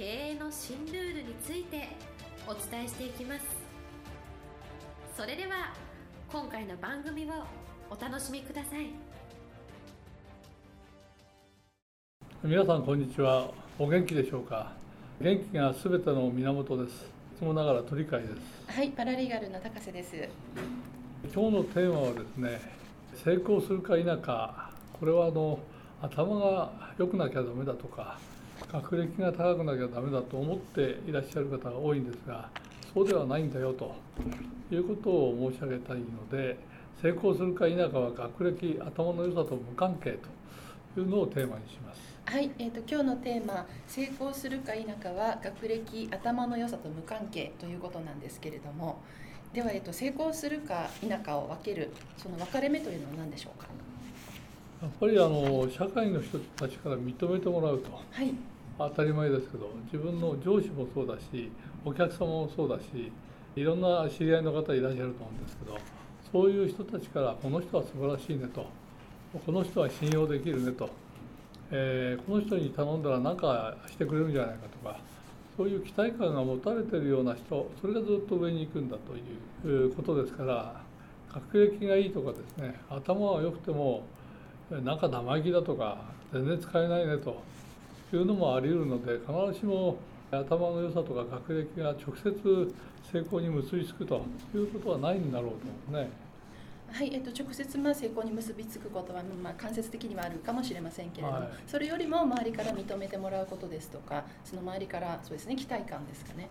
経営の新ルールについてお伝えしていきます。それでは今回の番組をお楽しみください。皆さんこんにちは。お元気でしょうか？元気がすべての源です。いつもながら鳥飼です。はいパラリーガルの高瀬です。今日のテーマはですね成功するか否か。これはあの頭が良くなきゃダメだとか学歴が高くなきゃダメだと思っていらっしゃる方が多いんですがそうではないんだよということを申し上げたいので成功するか否かは学歴頭の良さと無関係というのをテーマにします。はい、えーと、今日のテーマ「成功するか否かは学歴頭の良さと無関係」ということなんですけれどもでは、えーと、成功するか否かを分けるその分かれ目というのは何でしょうか？やっぱりあの社会の人たちから認めてもらうと、はい、当たり前ですけど自分の上司もそうだしお客様もそうだしいろんな知り合いの方いらっしゃると思うんですけどそういう人たちからこの人は素晴らしいねとこの人は信用できるねとえー、この人に頼んだら何かしてくれるんじゃないかとかそういう期待感が持たれてるような人それがずっと上に行くんだということですから学歴がいいとかですね頭は良くてもなんか生意気だとか全然使えないねというのもあり得るので必ずしも頭の良さとか学歴が直接成功に結びつくということはないんだろうとね。はい、えっと、直接まあ成功に結びつくことは、まあ、間接的にはあるかもしれませんけれども、はい、それよりも周りから認めてもらうことですとかその周りからそうですね期待感ですかね。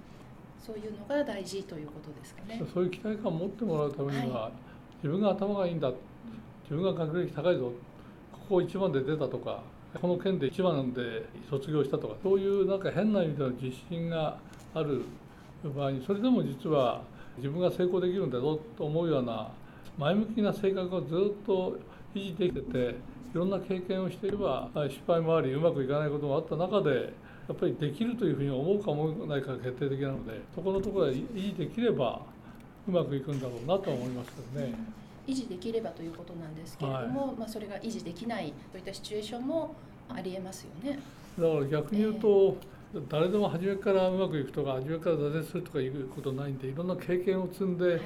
そういうのが大事ということですかね。そういう期待感を持ってもらうためには、はい、自分が頭がいいんだ自分が学歴高いぞここ一番で出たとかこの県で一番で卒業したとかそういうなんか変な意味での自信がある場合にそれでも実は自分が成功できるんだぞと思うような前向きな性格をずっと維持できてていろんな経験をしていれば失敗もありうまくいかないこともあった中でやっぱりできるというふうに思うか思わないかが決定的なのでそこのところは維持できればうまくいくんだろうなと思いますけどね。維持できればということなんですけれども、はい、まあ、それが維持できないといったシチュエーションもありえますよね。だから逆に言うと、えー、誰でも初めからうまくいくとか初めから挫折するとかいうことないんでいろんな経験を積んで、はい。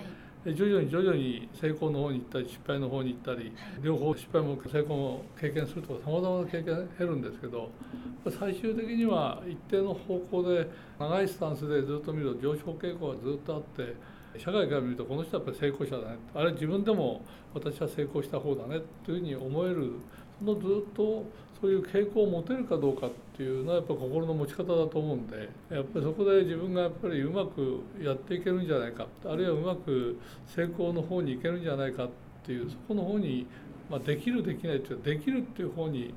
徐々に徐々に成功の方に行ったり失敗の方に行ったり両方失敗も成功も経験するとかさまざまな経験が減るんですけど最終的には一定の方向で長いスタンスでずっと見ると上昇傾向がずっとあって社会から見るとこの人はやっぱり成功者だね。あれ自分でも私は成功した方だねというふうに思える。そのずっとそういう傾向を持てるかどうかっていうのはやっぱ心の持ち方だと思うんでやっぱりそこで自分がやっぱりうまくやっていけるんじゃないか。あるいはうまく成功の方にいけるんじゃないかっていうそこの方に、まあ、できるできないっていうできるっていう方に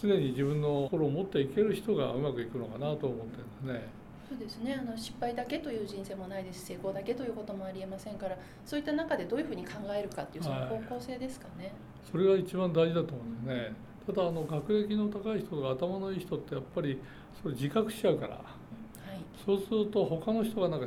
常に自分の心を持っていける人がうまくいくのかなと思ってるんですね。そうですね。あの失敗だけという人生もないですし成功だけということもありえませんからそういった中でどういうふうに考えるかっていうその方向性ですかね、はい、それが一番大事だと思うんですね。ただあの学歴の高い人とか頭のいい人ってやっぱりそれ自覚しちゃうから、はい、そうすると他の人がなんか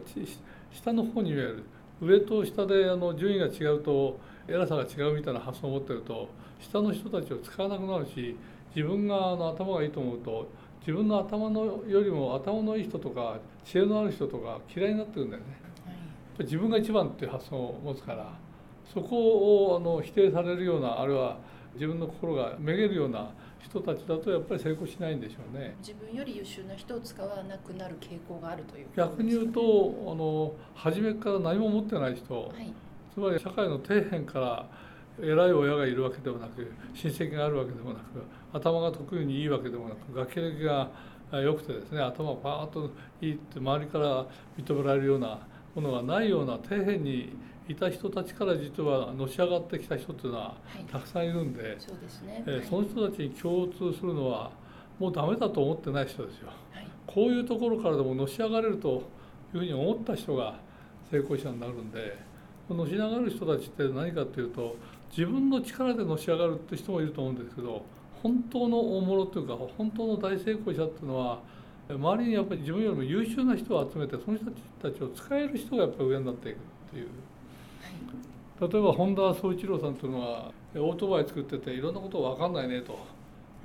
下の方に見える上と下であの順位が違うと偉さが違うみたいな発想を持ってると下の人たちを使わなくなるし自分があの頭がいいと思うと自分の頭のよりも頭のいい人とか知恵のある人とか嫌いになってるんだよね、はい、自分が一番っていう発想を持つから。そこをあの否定されるようなあるいは自分の心がめげるような人たちだとやっぱり成功しないんでしょうね。自分より優秀な人を使わなくなる傾向があるという、ね、逆に言うとあの初めから何も持ってない人、はい、つまり社会の底辺から偉い親がいるわけでもなく親戚があるわけでもなく頭が得意にいいわけでもなく学歴が良くてですね頭がパーッといいって周りから認められるようなものがないような底辺にいた人たちから実はのし上がってきた人っていうのはたくさんいるんで、はい、そうですね、えー、その人たちに共通するのはもうダメだと思ってない人ですよ。はい、こういうところからでものし上がれるというふうに思った人が成功者になるんでのし上がる人たちって何かっていうと自分の力でのし上がるって人もいると思うんですけど本当の大物というか本当の大成功者っていうのは周りにやっぱり自分よりも優秀な人を集めてその人たちを使える人がやっぱり上になっていくっていう。例えば本田宗一郎さんというのはオートバイ作ってていろんなこと分かんないねと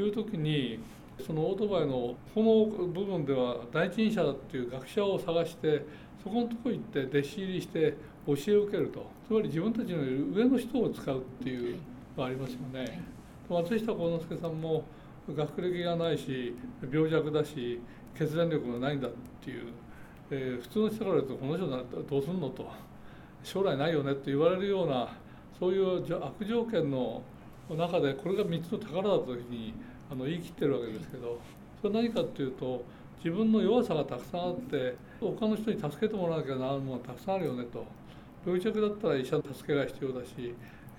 いう時にそのオートバイのこの部分では第一人者だっていう学者を探してそこのとこ行って弟子入りして教えを受けると。つまり自分たちの上の人を使うっていうのがありますよね。松下幸之助さんも学歴がないし病弱だし決断力がないんだっていう、えー、普通の人から言うとこの人だったらどうすんのと。将来ないよねって言われるようなそういう悪条件の中でこれが3つの宝だった時にあの言い切ってるわけですけど。それは何かっていうと自分の弱さがたくさんあって他の人に助けてもらわなきゃならないものがたくさんあるよねと。病弱だったら医者の助けが必要だし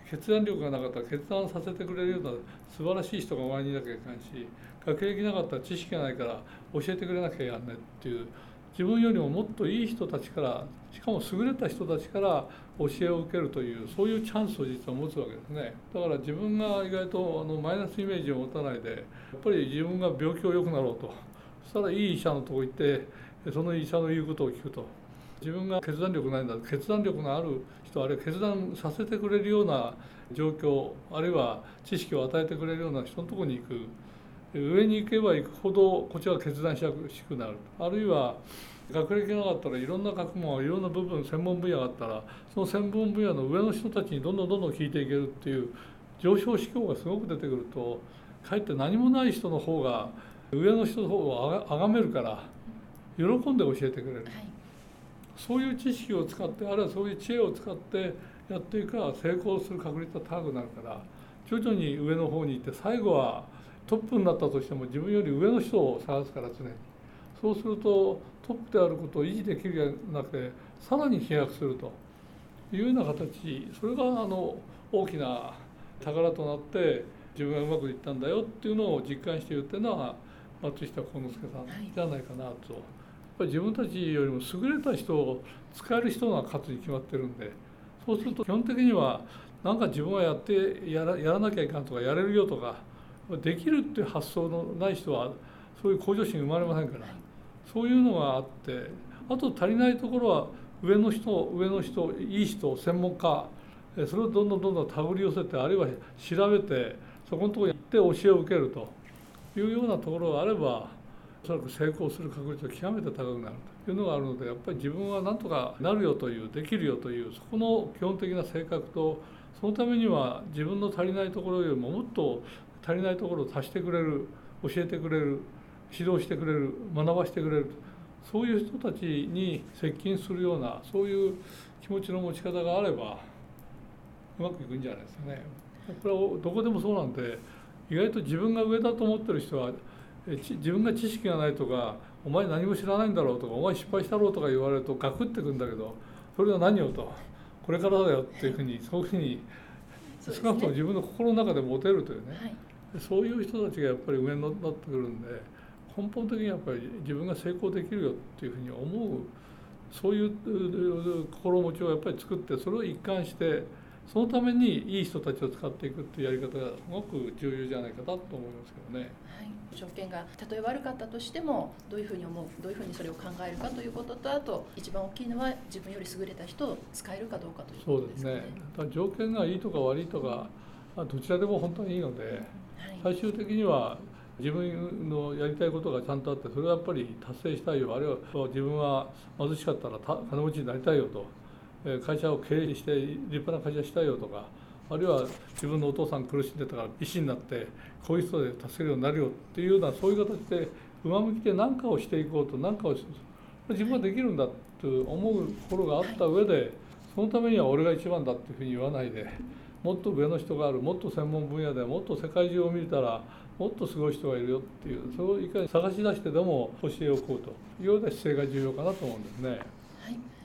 決断力がなかったら決断させてくれるような素晴らしい人が周りにいなきゃいけないし学歴なかったら知識がないから教えてくれなきゃやんねっていう自分よりももっといい人たちからしかも優れた人たちから教えを受けるというそういうチャンスを実は持つわけですね。だから自分が意外とあのマイナスイメージを持たないでやっぱり自分が病気を良くなろうと。そしたらいい医者のとこ行ってその医者の言うことを聞くと。自分が決断力ないんだ決断力のある人あるいは決断させてくれるような状況あるいは知識を与えてくれるような人のとこに行く。上に行けば行くほどこっちは決断しやすくなる。あるいは学歴がなかったらいろんな学問いろんな部分専門分野があったらその専門分野の上の人たちにどんどんどんどん聞いていけるっていう上昇志向がすごく出てくるとかえって何もない人の方が上の人の方をあがめるから喜んで教えてくれる、はい、そういう知識を使ってあるいはそういう知恵を使ってやっていくから成功する確率が高くなるから徐々に上の方に行って最後はトップになったとしても自分より上の人を探すから常にそうするとトップであることを維持できるじゃなくてさらに飛躍するというような形それがあの大きな宝となって自分がうまくいったんだよっていうのを実感して言ってるのは松下幸之助さんじゃないかなと。ぱり自分たちよりも優れた人を使える人が勝つに決まってるんでそうすると基本的には何か自分はやってやらやらなきゃいかんとかやれるよとかできるっていう発想のない人はそういう向上心生まれませんから。そういうのがあってあと足りないところは上の人上の人いい人専門家それをどんどんどんどん手繰り寄せてあるいは調べてそこのところに行って教えを受けるというようなところがあればおそらく成功する確率が極めて高くなるというのがあるのでやっぱり自分はなんとかなるよというできるよというそこの基本的な性格とそのためには自分の足りないところよりももっと足りないところを足してくれる教えてくれる指導してくれる学ばしてくれるそういう人たちに接近するようなそういう気持ちの持ち方があればうまくいくんじゃないですかね。これはどこでもそうなんで意外と自分が上だと思ってる人は自分が知識がないとか「お前何も知らないんだろう」とか「お前失敗したろう」とか言われるとガクってくんだけどそれは何をとこれからだよっていうふうにそういうふうに少なくとも自分の心の中で持てるというね、はい、そういう人たちがやっぱり上になってくるんで。根本的にやっぱり自分が成功できるよっていうふうに思うそういう心持ちをやっぱり作ってそれを一貫してそのためにいい人たちを使っていくっていうやり方がすごく重要じゃないかなと思いますけどね。はい、条件がたとえ悪かったとしてもどういうふうに思うどういうふうにそれを考えるかということとあと一番大きいのは自分より優れた人を使えるかどうかということですね。そうですね。条件がいいとか悪いとかどちらでも本当にいいので、最終的には自分のやりたいことがちゃんとあってそれはやっぱり達成したいよ。あるいは自分は貧しかったら金持ちになりたいよと会社を経営して立派な会社したいよとかあるいは自分のお父さん苦しんでたから医師になってこういう人で助けるようになるよっていうようなそういう形で上向きで何かをしていこうと何かを自分はできるんだと思うところがあった上でそのためには俺が一番だっていうふうに言わないでもっと上の人があるもっと専門分野でもっと世界中を見たらもっとすごい人がいるよっていうそれをいかに探し出してでも教えおこうというような姿勢が重要かなと思うんですね。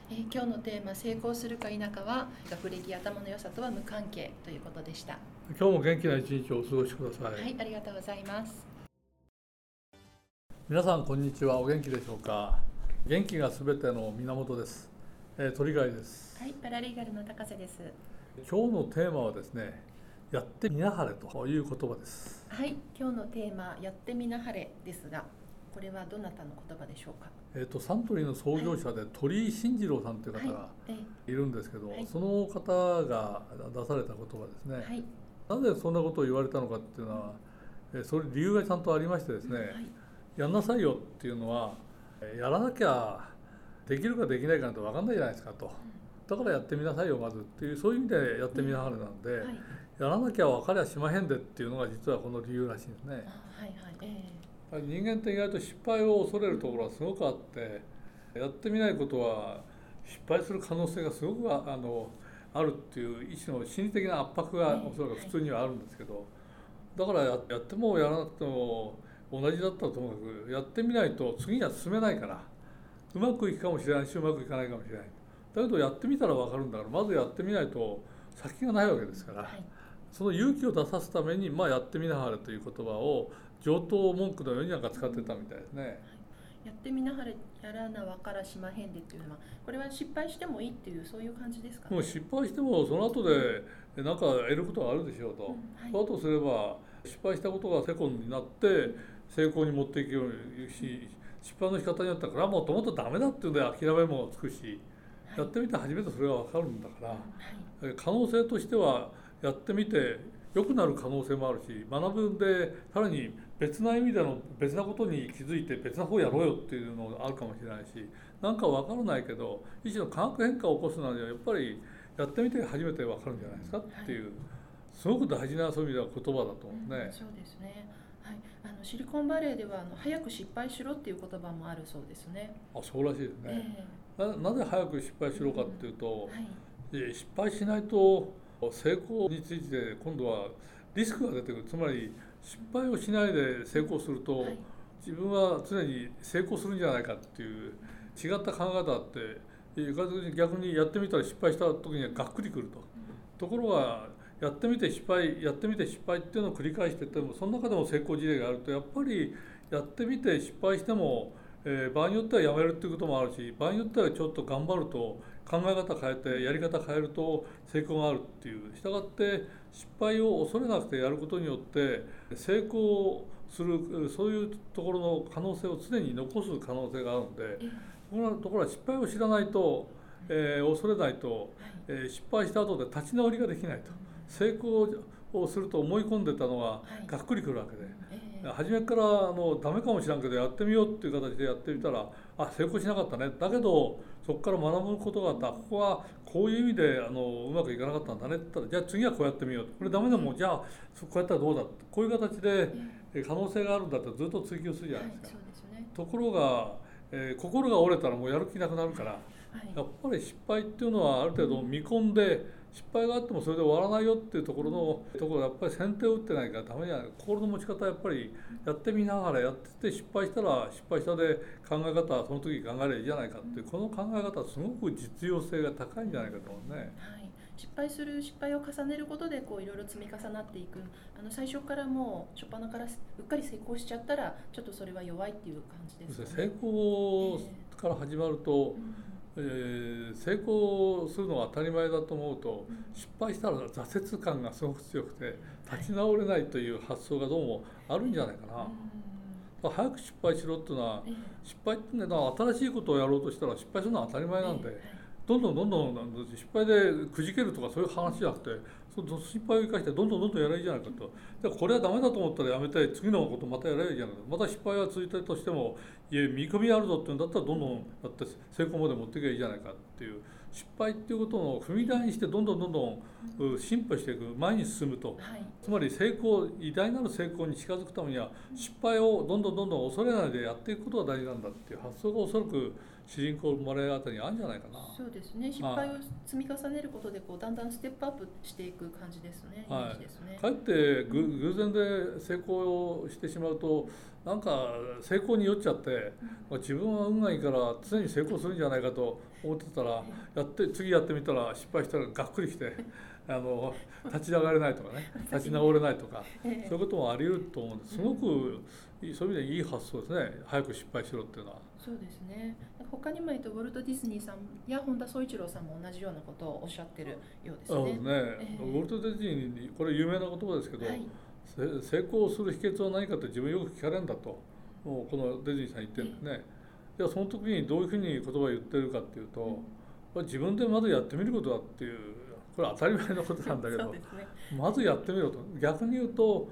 はいえー、今日のテーマ「成功するか否かは学歴頭の良さとは無関係」ということでした。今日も元気な一日をお過ごしください。はいありがとうございます。皆さんこんにちは。お元気でしょうか？元気がすべての源です、えー、鳥貝です。はいパラリーガルの高瀬です。今日のテーマはですねやってみなはれという言葉です。はい今日のテーマやってみなはれですがこれはどなたの言葉でしょうか？えーと、サントリーの創業者で鳥居慎次郎さんという方がいるんですけど、はい、その方が出された言葉ですね、はい、なぜそんなことを言われたのかっていうのは、えー、それ理由がちゃんとありましてですね、やんなさいよっていうのはやらなきゃできるかできないかなんて分かんないじゃないですかと。だからやってみなさいよまずっていうそういう意味でやってみなはれなんで、はい、やらなきゃ分かりゃしまへんでっていうのが実はこの理由らしいんですね。はいはい。えー、人間って意外と失敗を恐れるところはすごくあってやってみないことは失敗する可能性がすごくあのあるっていう一種の心理的な圧迫がおそらく普通にはあるんですけどだからやってもやらなくても同じだったらともかくやってみないと次には進めないからうまくいくかもしれないしうまくいかないかもしれない。だけどやってみたら分かるんだからまずやってみないと先がないわけですから、はい、その勇気を出さすために、まあ、やってみなはれという言葉を上等文句のようになんか使ってたみたいですね。やってみなはれやらなわからしまへんでっていうのはこれは失敗してもいいっていうそういう感じですか、ね、もう失敗してもその後で何か得ることがあるでしょうと、うんはい、とすれば失敗したことがセコンドになって成功に持っていくようにし失敗の仕方によってはこれはもともとダメだっていうんで諦めもつくし、はい、やってみて初めてそれが分かるんだから、はい、可能性としてはやってみて良くなる可能性もあるし学ぶんでさらに別な意味での別なことに気づいて別な方やろうよっていうのがあるかもしれないしなんか分からないけど一種の化学変化を起こすのにはやっぱりやってみて初めて分かるんじゃないですかっていう、すごく大事なそういう意味では言葉だと思うね。うん、そうですねはい、あのシリコンバレーではあの早く失敗しろっていう言葉もあるそうですね。あ、そうらしいですね。えー、ななぜ早く失敗しろかっていうと、うんはい、失敗しないと成功について今度はリスクが出てくる。つまり失敗をしないで成功すると、はい、自分は常に成功するんじゃないかっていう違った考え方って逆にやってみたら失敗した時にはがっくりくると。ところがやってみて失敗やってみて失敗っていうのを繰り返しててもその中でも成功事例があるとやっぱりやってみて失敗しても、えー、場合によってはやめるっていうこともあるし場合によってはちょっと頑張ると考え方変えてやり方変えると成功があるっていう。したがって失敗を恐れなくてやることによって成功するそういうところの可能性を常に残す可能性があるのでこのところは失敗を知らないと、えー、恐れないと、えー、失敗した後で立ち直りができないと。成功をすると思い込んでたのががっくりくるわけで、はい、初めからあのダメかもしれんけどやってみようっていう形でやってみたらあ成功しなかったね。だけどそこから学ぶことがあった。ここはこういう意味であのうまくいかなかったんだね。って言ったらじゃあ次はこうやってみようこれダメでもじゃあこうやったらどうだこういう形で可能性があるんだってずっと追求するじゃないですか。はいすね、ところが、えー、心が折れたらもうやる気なくなるから、はい、やっぱり失敗っていうのはある程度見込んで失敗があってもそれで終わらないよっていうところのところやっぱり先手を打ってないからダメじゃない。心の持ち方やっぱりやってみながらやってて失敗したら失敗したで考え方はその時考えればいいじゃないかっていうこの考え方はすごく実用性が高いんじゃないかと思うね。はい。失敗する失敗を重ねることでこういろいろ積み重なっていく。あの最初からもう初っ端からうっかり成功しちゃったらちょっとそれは弱いっていう感じですか、ね、成功から始まると、えーえー、成功するのが当たり前だと思うと、失敗したら挫折感がすごく強くて立ち直れないという発想がどうもあるんじゃないかな。早く失敗しろっていうのは失敗っていうのは新しいことをやろうとしたら失敗するのは当たり前なんでどんどんどんどん失敗でくじけるとかそういう話じゃなくてその失敗を生かしてどんどんどんどんやればいいじゃないかとでこれはダメだと思ったらやめて次のことまたやればいいじゃない。かまた失敗が続いたとしてもいや見込みあるぞっていうんだったらどんどんやって成功まで持っていけばいいじゃないかっていう。失敗っていうことを踏み台にしてどんどんどんどん進歩していく。前に進むと、はい、つまり成功偉大なる成功に近づくためには失敗をどんどんどんどん恐れないでやっていくことが大事なんだっていう発想がおそらく主人公生まれるあたりにあるんじゃないかな。そうですね。失敗を積み重ねることでこうだんだんステップアップしていく感じですね、はい、ですね。かえって偶然で成功してしまうとなんか成功に酔っちゃって、うん、自分は運がいいから常に成功するんじゃないかと思ってたら、やって次やってみたら失敗したらがっくりして あの立ち上がれないとかね。立ち直れない。とか、そういうこともあり得ると思うんです。すごくそういう意味でいい発想ですね。早く失敗しろっていうのは。そうですね他にも、えっと、ウォルト・ディズニーさんや本田宗一郎さんも同じようなことをおっしゃってるようですね。そうですね、えー、ウォルト・ディズニーにこれ有名な言葉ですけど、はい、成功する秘訣は何かって自分よく聞かれるんだともうこのディズニーさん言ってるんですね。えー、いやその時にどういうふうに言葉を言ってるかっていうと、うん、自分でまずやってみることだっていうこれ当たり前のことなんだけど、ね、まずやってみろと。逆に言うと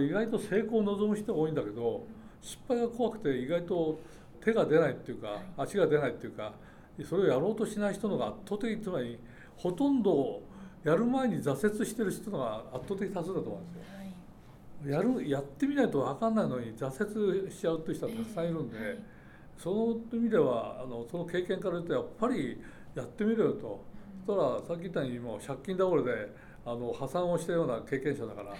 意外と成功を望む人が多いんだけど失敗が怖くて意外と手が出ないっていうか足が出ないっていうかそれをやろうとしない人のが圧倒的つまりほとんどやる前に挫折してる人のが圧倒的多数だと思うんですよ。やるやってみないと分かんないのに挫折しちゃうっていう人はたくさんいるんで、その意味ではあのその経験から言うとやっぱりやってみろよと。そしたらさっき言ったようにもう借金倒れであの破産をしたような経験者だから、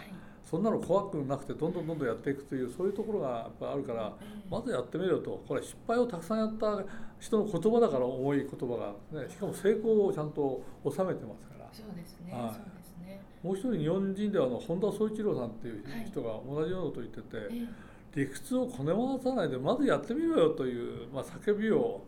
そんなの怖くなくてどんどんどんどんやっていくというそういうところがやっぱあるからまずやってみろと。これ失敗をたくさんやった人の言葉だから重い言葉が、ね、しかも成功をちゃんと収めてますから。そうですね、はい、そうですね。もう一人日本人ではあの本田宗一郎さんっていう人が同じようなことを言ってて、はい、理屈をこね回さないでまずやってみろよという、まあ、叫びを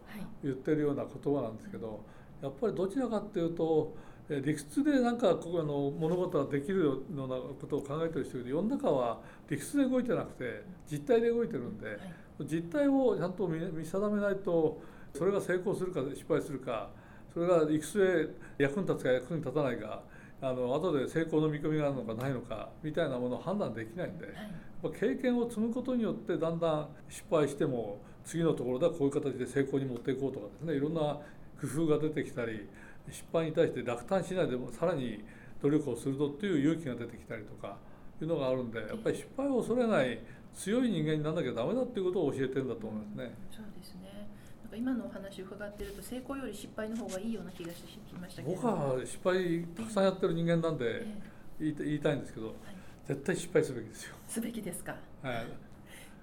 言ってるような言葉なんですけどやっぱりどちらかっていうと理屈でなんかここあの物事ができるようなことを考えてる人いる。世の中は理屈で動いてなくて実態で動いてるんで、はい、実態をちゃんと見定めないとそれが成功するか失敗するかそれが理屈で役に立つか役に立たないかあの後で成功の見込みがあるのかないのかみたいなものを判断できないんで、はい、経験を積むことによってだんだん失敗しても次のところではこういう形で成功に持っていこうとかですねいろんな工夫が出てきたり失敗に対して落胆しないでもさらに努力をするとっていう勇気が出てきたりとかいうのがあるんでやっぱり失敗を恐れない強い人間にならなきゃダメだっていうことを教えてるんだと思いますね。そうですねなんか今のお話を伺ってると成功より失敗の方がいいような気がしてきましたけど僕は失敗たくさんやってる人間なんで言いたいんですけど、はい、絶対失敗すべきですよ。すべきですか？はい。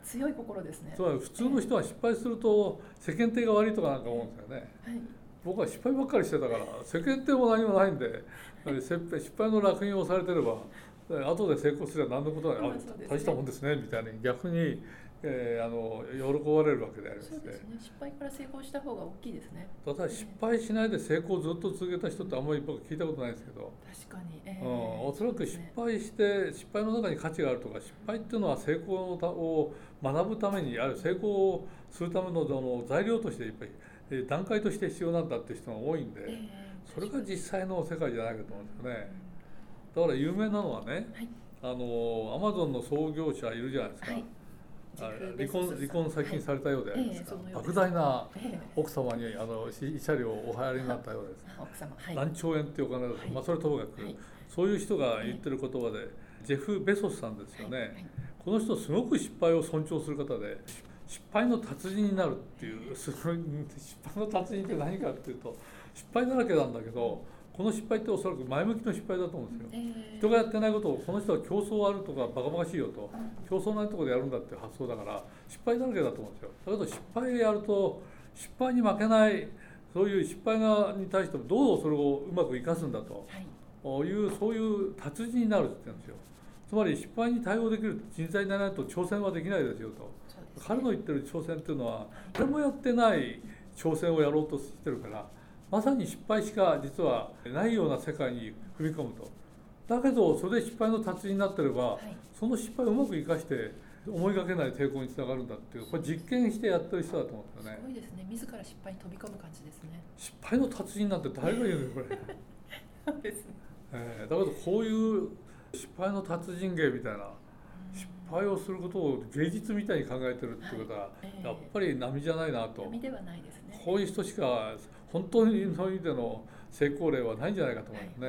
強い心ですね。普通の人は失敗すると世間体が悪いとかなんか思うんですよね。はい僕は失敗ばっかりしてたから世間体も何もないんで失敗の烙印をされてれば後で成功すれば何のことない、あ大したもんですねみたいに逆に、えー、あの喜ばれるわけでありますね、ね、失敗から成功した方が大きいですね。ただ失敗しないで成功をずっと続けた人ってあんまり僕聞いたことないんですけど。確かに、えー、うん、おそらく失敗して、失敗の中に価値があるとか失敗っていうのは成功を学ぶためにある成功するためのの材料としていっぱい段階として必要なんだって人が多いんで、それが実際の世界じゃないかと思うんですよね。だから有名なのはね、あのアマゾンの創業者いるじゃないですか。離婚離婚最近されたようでありますか、莫大な奥様にあの慰謝料をお払いになったようです、奥様何兆円っていうお金だと、まあ、それともかく、そういう人が言ってる言葉で、ジェフ・ベソスさんですよね、この人すごく失敗を尊重する方で失敗の達人になるっていう 失敗の達人って何かっていうと失敗だらけなんだけどこの失敗っておそらく前向きの失敗だと思うんですよ、えー、人がやってないことをこの人は競争あるとかバカバカしいよと競争ないところでやるんだっていう発想だから失敗だらけだと思うんですよ。だけど失敗やると失敗に負けないそういう失敗に対してもどうそれをうまく生かすんだと、はい、いうそういう達人になるって言うんですよつまり失敗に対応できる人材でないと挑戦はできないですよと。彼の言ってる挑戦っていうのは誰もやってない挑戦をやろうとしてるからまさに失敗しか実はないような世界に踏み込むと。だけどそれで失敗の達人になってれば、はい、その失敗をうまく生かして思いがけない抵抗につながるんだっていうこれ実験してやってる人だと思うんですよね。すごいですね。自ら失敗に飛び込む感じですね。失敗の達人なんて誰が言うのこれ。ですね、えー、だけどこういう失敗の達人芸みたいな失敗をすることを芸術みたいに考えてるってことは、やっぱり波じゃないなと、波ではないですねこういう人しか本当にの意味での成功例はないんじゃないかと思いますね。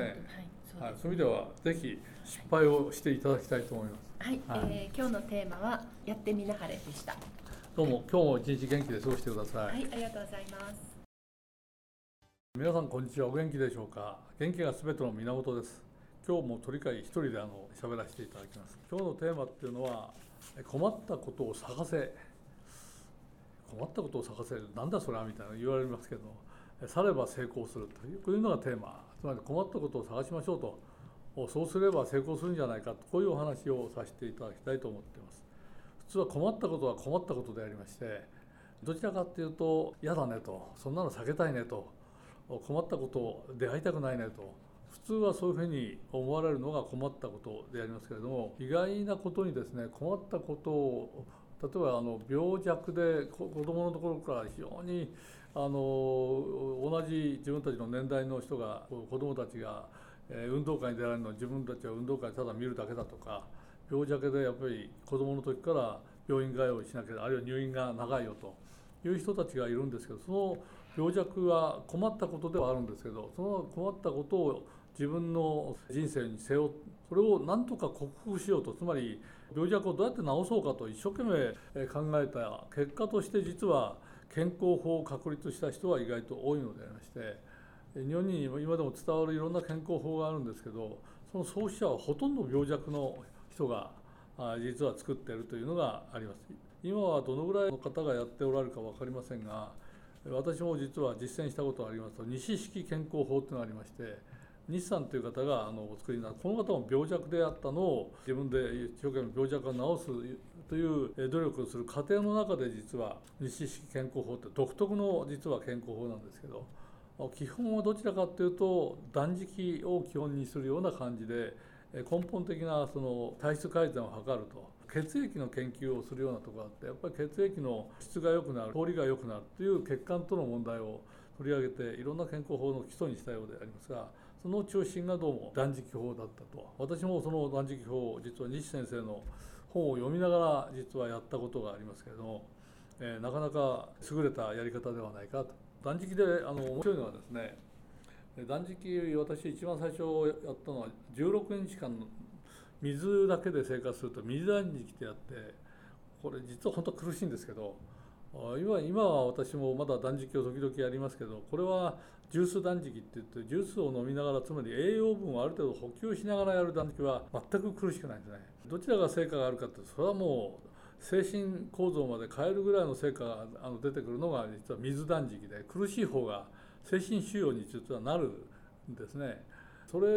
はい、そういう意味ではぜひ失敗をしていただきたいと思います。はい、はい、えー、今日のテーマはやってみなはれでした。どうも今日も一日元気で過ごしてください。はい、ありがとうございます。皆さんこんにちは。お元気でしょうか？元気がすべての源です。今日も鳥飼一人であの喋らせていただきます。今日のテーマっていうのは困ったことを探せ。困ったことを探せ。なんだそれはみたいな言われますけどされば成功するというこういうのがテーマ。つまり困ったことを探しましょうと。そうすれば成功するんじゃないかと。こういうお話をさせていただきたいと思っています。普通は困ったことは困ったことでありましてどちらかっていうと嫌だねと。そんなの避けたいねと。困ったこと出会いたくないねと。普通はそういうふうに思われるのが困ったことでありますけれども意外なことにですね困ったことを例えばあの病弱で子どものところから非常にあの同じ自分たちの年代の人が子どもたちが運動会に出られるのを自分たちは運動会ただ見るだけだとか病弱でやっぱり子どもの時から病院通いしなければあるいは入院が長いよという人たちがいるんですけどその病弱は困ったことではあるんですけどその困ったことを自分の人生に背負ってそれを何とか克服しようとつまり病弱をどうやって治そうかと一生懸命考えた結果として実は健康法を確立した人は意外と多いのでありまして日本に今でも伝わるいろんな健康法があるんですけどその創始者はほとんど病弱の人が実は作っているというのがあります。今はどのぐらいの方がやっておられるか分かりませんが私も実は実践したことがありますと西式健康法というのがありまして日産という方があのお作りになったこの方も病弱であったのを自分で一生懸命病弱を治すという努力をする過程の中で実は日式健康法って独特の実は健康法なんですけど基本はどちらかというと断食を基本にするような感じで根本的なその体質改善を図ると。血液の研究をするようなとこがあってやっぱり血液の質が良くなる通りが良くなるという血管との問題を取り上げていろんな健康法の基礎にしたようでありますがその中心がどうも断食法だったと。私もその断食法を実は西先生の本を読みながら実はやったことがありますけれども、えー、なかなか優れたやり方ではないかと。断食であの面白いのはですね断食私一番最初やったのは16日間水だけで生活すると水断食ってやってこれ実は本当苦しいんですけど今今は私もまだ断食を時々やりますけどこれはジュース断食って言ってジュースを飲みながらつまり栄養分をある程度補給しながらやる断食は全く苦しくないんですね。どちらが成果があるかってそれはもう精神構造まで変えるぐらいの成果があの出てくるのが実は水断食で苦しい方が精神腫瘍に実はなるんですね。それ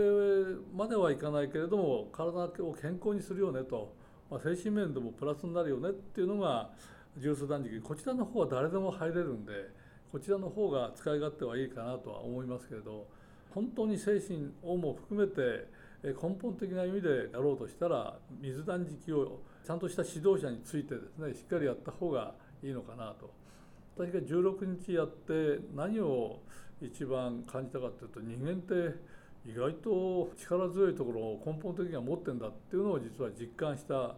まではいかないけれども体を健康にするよねと、まあ、精神面でもプラスになるよねっていうのがジュース断食。こちらの方は誰でも入れるんでこちらの方が使い勝手はいいかなとは思いますけれど本当に精神をも含めて根本的な意味でやろうとしたら水断食をちゃんとした指導者についてですねしっかりやった方がいいのかなと私が16日やって何を一番感じたかというと人間って意外と力強いところを根本的には持ってんだっていうのを実は実感した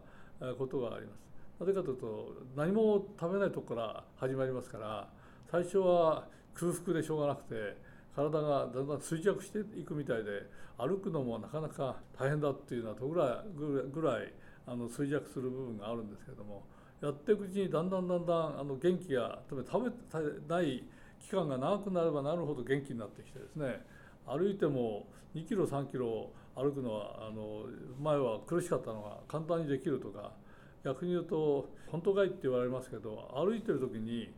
ことがあります。なぜかというと何も食べないとこから始まりますから最初は空腹でしょうがなくて体がだんだん衰弱していくみたいで歩くのもなかなか大変だっていうようなとぐらいぐらいあの衰弱する部分があるんですけどもやっていくうちにだんだんだんだんあの元気が食べない期間が長くなればなるほど元気になってきてですね歩いても2キロ3キロ歩くのはあの前は苦しかったのが簡単にできるとか逆に言うと本当かいって言われますけど歩いてる時に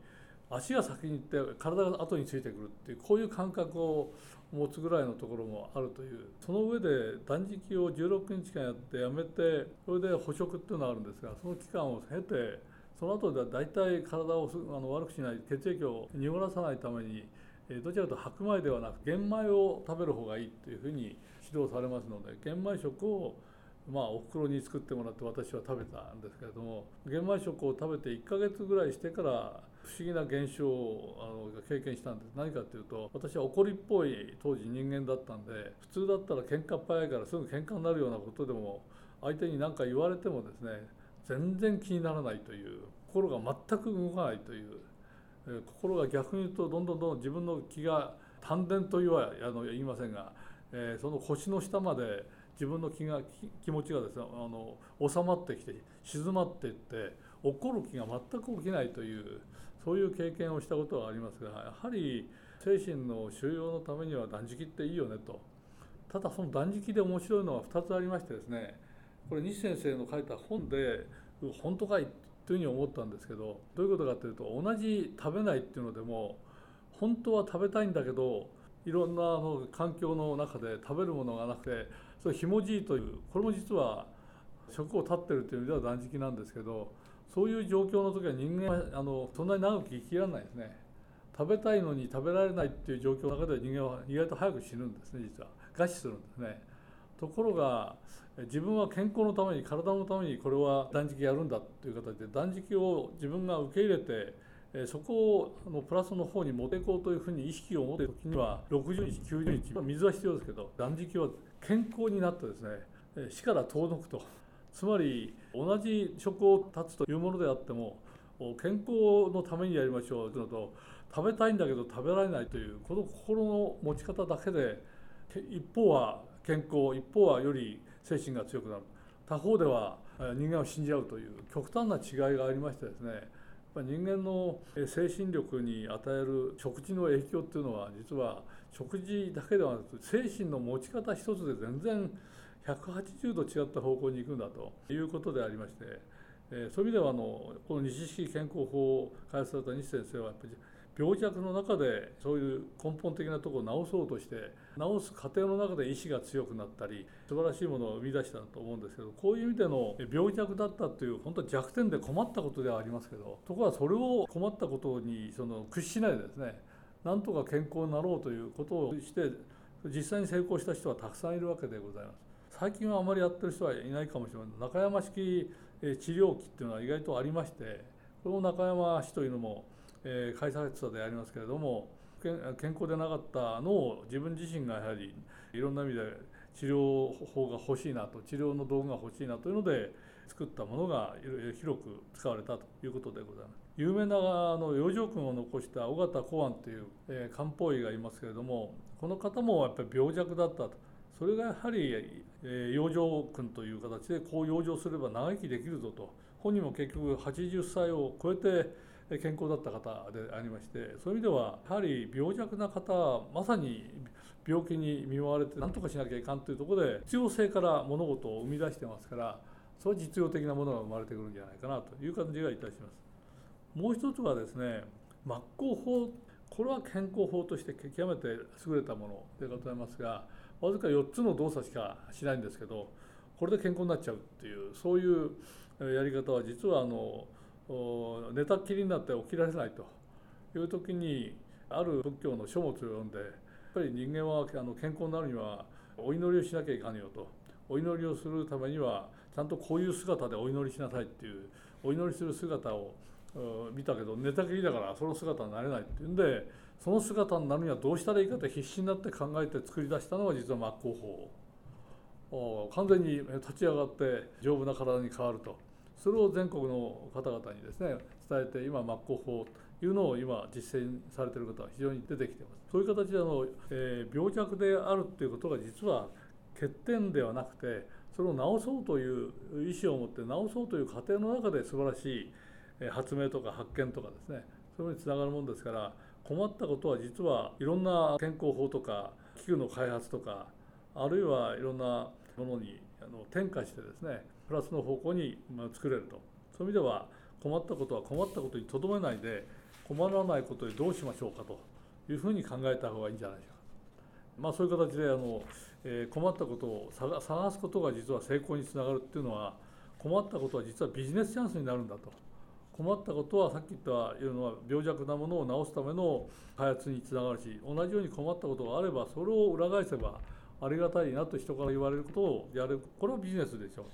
足が先に行って体が後についてくるっていうこういう感覚を持つぐらいのところもあるというその上で断食を16日間やってやめてそれで捕食っていうのがあるんですがその期間を経てその後では大体体をあの悪くしない血液を濁らさないためにどちらかというと白米ではなく玄米を食べる方がいいというふうに指導されますので玄米食をまあお袋に作ってもらって私は食べたんですけれども玄米食を食べて1ヶ月ぐらいしてから不思議な現象をあの経験したんです。何かっていうと私は怒りっぽい当時人間だったんで普通だったら喧嘩っ早いからすぐ喧嘩になるようなことでも相手に何か言われてもですね全然気にならないという心が全く動かないという、心が逆に言うとどんどんどんどん自分の気が丹田と言わあの言いませんが、えー、その腰の下まで自分の気が気持ちがですねあの収まってきて静まっていって怒る気が全く起きないというそういう経験をしたことはありますがやはり精神の収容のためには断食っていいよねと。ただその断食で面白いのは2つありましてですねこれ西先生の書いた本で本当かいというふうに思ったんですけどどういうことかというと同じ食べないっていうのでも本当は食べたいんだけどいろんな環境の中で食べるものがなくてそれひもじいというこれも実は食を絶ってるという意味では断食なんですけどそういう状況の時は人間はあのそんなに長く生きられないですね。食べたいのに食べられないっていう状況の中では人間は意外と早く死ぬんですね実は餓死するんですね。ところが自分は健康のために体のためにこれは断食やるんだという形で断食を自分が受け入れてそこをのプラスの方に持っていこうというふうに意識を持っている時には60日90日水は必要ですけど断食は健康になってですね死から遠のくと。つまり同じ食を断つというものであっても健康のためにやりましょうというのと食べたいんだけど食べられないというこの心の持ち方だけで一方は健康一方はより精神が強くなる。他方では人間を死んじゃうという極端な違いがありましてですね人間の精神力に与える食事の影響っていうのは実は食事だけではなく精神の持ち方一つで全然180度違った方向に行くんだということでありまして、えそういう意味ではあのこの西式健康法を開発された西先生はやっぱり病弱の中でそういう根本的なところを治そうとして治す過程の中で意志が強くなったり素晴らしいものを生み出したと思うんですけどこういう意味での病弱だったという本当は弱点で困ったことではありますけどところがそれを困ったことにその屈しないでですねなんとか健康になろうということをして実際に成功した人はたくさんいるわけでございます。最近はあまりやってる人はいないかもしれない中山式治療器っていうのは意外とありましてこの中山氏というのも、えー、開催者でありますけれども健康でなかったのを自分自身がやはりいろんな意味で治療法が欲しいなと治療の道具が欲しいなというので作ったものが広く使われたということでございます。有名なあの養生君を残した尾形公安という、えー、漢方医がいますけれどもこの方もやっぱり病弱だったとそれがやはり、えー、養生君という形でこう養生すれば長生きできるぞと本人も結局80歳を超えて健康だった方でありましてそういう意味ではやはり病弱な方はまさに病気に見舞われて何とかしなきゃいかんというところで必要性から物事を生み出してますからそれは実用的なものが生まれてくるんじゃないかなという感じがいたします。もう一つはですね真っ向法これは健康法として極めて優れたものでございますがわずか4つの動作しかしないんですけどこれで健康になっちゃうっていうそういうやり方は実はあの寝たきりになって起きられないという時にある仏教の書物を読んでやっぱり人間はあの健康になるにはお祈りをしなきゃいかんよと。お祈りをするためにはちゃんとこういう姿でお祈りしなさいっていうお祈りする姿を見たけど寝たきりだからその姿になれないっていうんでその姿になるにはどうしたらいいかって必死になって考えて作り出したのが実は真っ向法。完全に立ち上がって丈夫な体に変わると。それを全国の方々にですね伝えて今真っ向法というのを今実践されている方は非常に出てきています。そういう形であの、えー、病弱であるっていうことが実は欠点ではなくてそれを治そうという意思を持って治そうという過程の中で素晴らしい発明とか発見とかですねそういうのにつながるもんですから困ったことは実はいろんな健康法とか器具の開発とかあるいはいろんなものにあの転化してですねプラスの方向に作れるとそういう意味では困ったことは困ったことにとどめないで困らないことでどうしましょうかというふうに考えた方がいいんじゃないでしょうか。まあ、そういう形であの、えー、困ったことを探すことが実は成功につながるっていうのは困ったことは実はビジネスチャンスになるんだと困ったことはさっき言ったような病弱なものを治すための開発につながるし同じように困ったことがあればそれを裏返せばありがたいなと人から言われることをやる。これはビジネスでしょ。う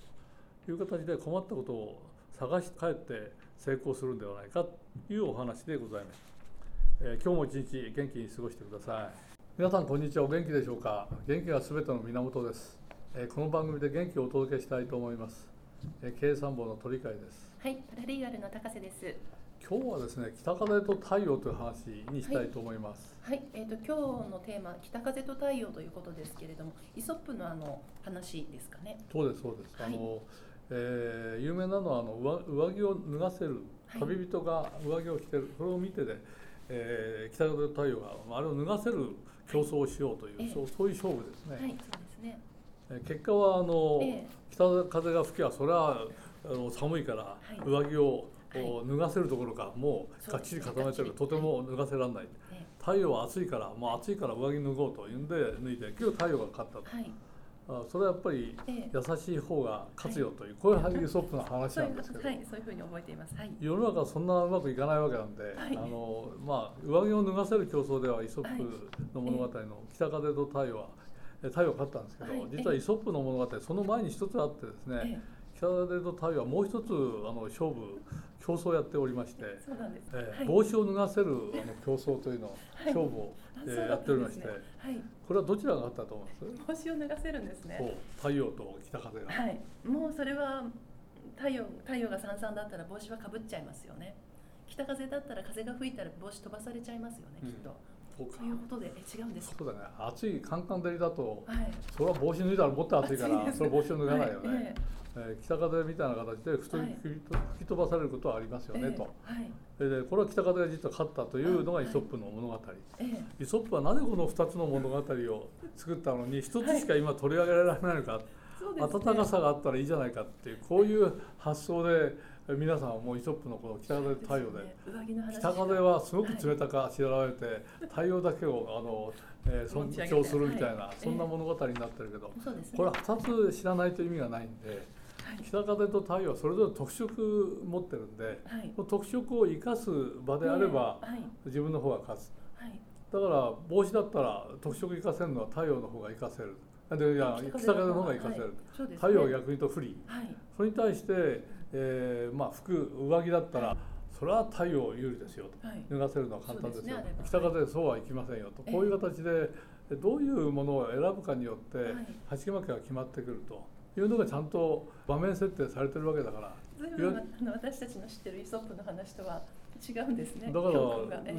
という形で困ったことを探し帰って成功するんではないかというお話でございます、えー、今日も一日元気に過ごしてください。皆さんこんにちは。お元気でしょうか？元気がすべての源です、えー、この番組で元気をお届けしたいと思います。経営参謀の鳥海です。はいパラリーガルの高瀬です今日はですね北風と太陽という話にしたいと思います。はい、はい、えっ、ー、と今日のテーマ北風と太陽ということですけれども、イソップのあの話ですかね。そうですそうです。はい、あの、えー、有名なのはあの上上着を脱がせる旅人が上着を着てる、それを見てで、えー、北風と太陽があれを脱がせる競争をしようという、はい、そうそういう勝負ですね。はい、そうですね。結果はあの、えー、北風が吹きはそれはあの寒いから上着を脱がせるところかもうがっちり固めてるとても脱がせられない、太陽は暑いからもう暑いから上着脱ごうというんで脱いで今日太陽が勝ったと、あそれはやっぱり優しい方が勝つよという、こういうイソップの話なんですけど、はい、そういうふうに覚えています、はい、世の中はそんなうまくいかないわけなんで、あのまあ、上着を脱がせる競争ではイソップの物語の北風と太陽は太陽が勝ったんですけど、実はイソップの物語その前に一つあってですね、北風と太陽はもう一つあの勝負競争をやっておりまして、えー、帽子を脱がせるあの競争というのを、勝負を、えー、やっておりまして、はい、これはどちらが勝ったと思います？帽子を脱がせるんですね。太陽と北風が。はい。もうそれは太陽太陽がさんさんだったら帽子はかぶっちゃいますよね。北風だったら風が吹いたら帽子飛ばされちゃいますよね、きっと。そうか。いうことでえ違うんです。そうだね。暑いカンカン照りだと、はい、それは帽子脱いだらもっと暑いからそれは帽子を脱がないよね、はいえーえー、北風みたいな形で吹き飛ばされることはありますよね、と、えー、でこれは北風が実は勝ったというのがイソップの物語、イソップはなぜこの2つの物語を作ったのに1つしか今取り上げられないのか、暖かさがあったらいいじゃないかっていうこういう発想で皆さんはもうイソップのこの北風太陽で北風はすごく冷たくあしらわれて太陽だけをあの、えー、尊重するみたいなそんな物語になってるけどこれは2つ知らないと意味がないんで。北風と太陽はそれぞれ特色持ってるんで、はい、特色を生かす場であれば、自分の方が勝つ、はい、だから帽子だったら特色生かせるのは太陽の方が生かせる。でいや北風の方が生かせる、はい。ね、太陽は逆に言うと不利、それに対して、えー、まあ服上着だったら、それは太陽有利ですよと、脱がせるのは簡単ですよ、ね、北風そうはいきませんよと、こういう形でどういうものを選ぶかによって、鉢巻きが決まってくると。いうのがちゃんと場面設定されてるわけだから。私たちの知ってるイソップの話とは違うんですね。だから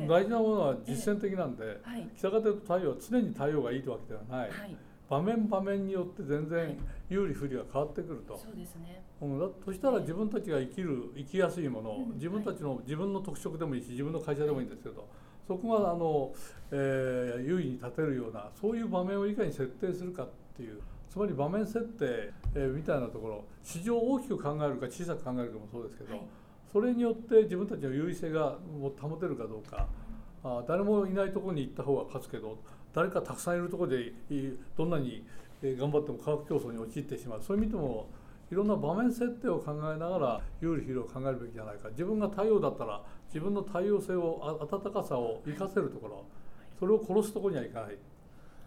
大事なものは実践的なんで、北風と太陽は常に太陽がいいというわけではない、はい、場面場面によって全然有利不利が変わってくると、そうですね、うん、だとしたら自分たちが生きる生きやすいもの、自分たちの、自分の特色でもいいし自分の会社でもいいんですけど、そこがあの、えー、優位に立てるようなそういう場面をいかに設定するかっていうつまり場面設定、えー、みたいなところ市場を大きく考えるか小さく考えるかもそうですけど、はい、それによって自分たちの優位性が保てるかどうかあ誰もいないところに行った方が勝つけど誰かたくさんいるところでどんなに頑張っても価格競争に陥ってしまう。そういう意味でもいろんな場面設定を考えながら有利不利を考えるべきじゃないか。自分が太陽だったら自分の太陽性を暖かさを生かせるところ。それを殺すところにはいかない。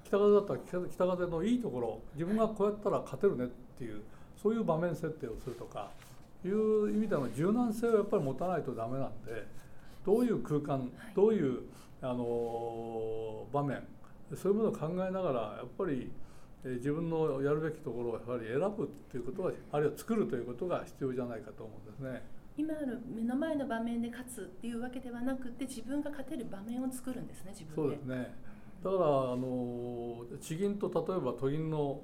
北風だったら北風のいいところ。自分がこうやったら勝てるねっていうそういう場面設定をするとか。いう意味での柔軟性をやっぱり持たないとダメなんでどういう空間どういうあの場面そういうものを考えながらやっぱり自分のやるべきところをやはり選ぶっていうことがあるいは作るということが必要じゃないかと思うんですね。今ある目の前の場面で勝つっていうわけではなくて自分が勝てる場面を作るんですね自分で。そうですねだからあの地銀と例えば都銀の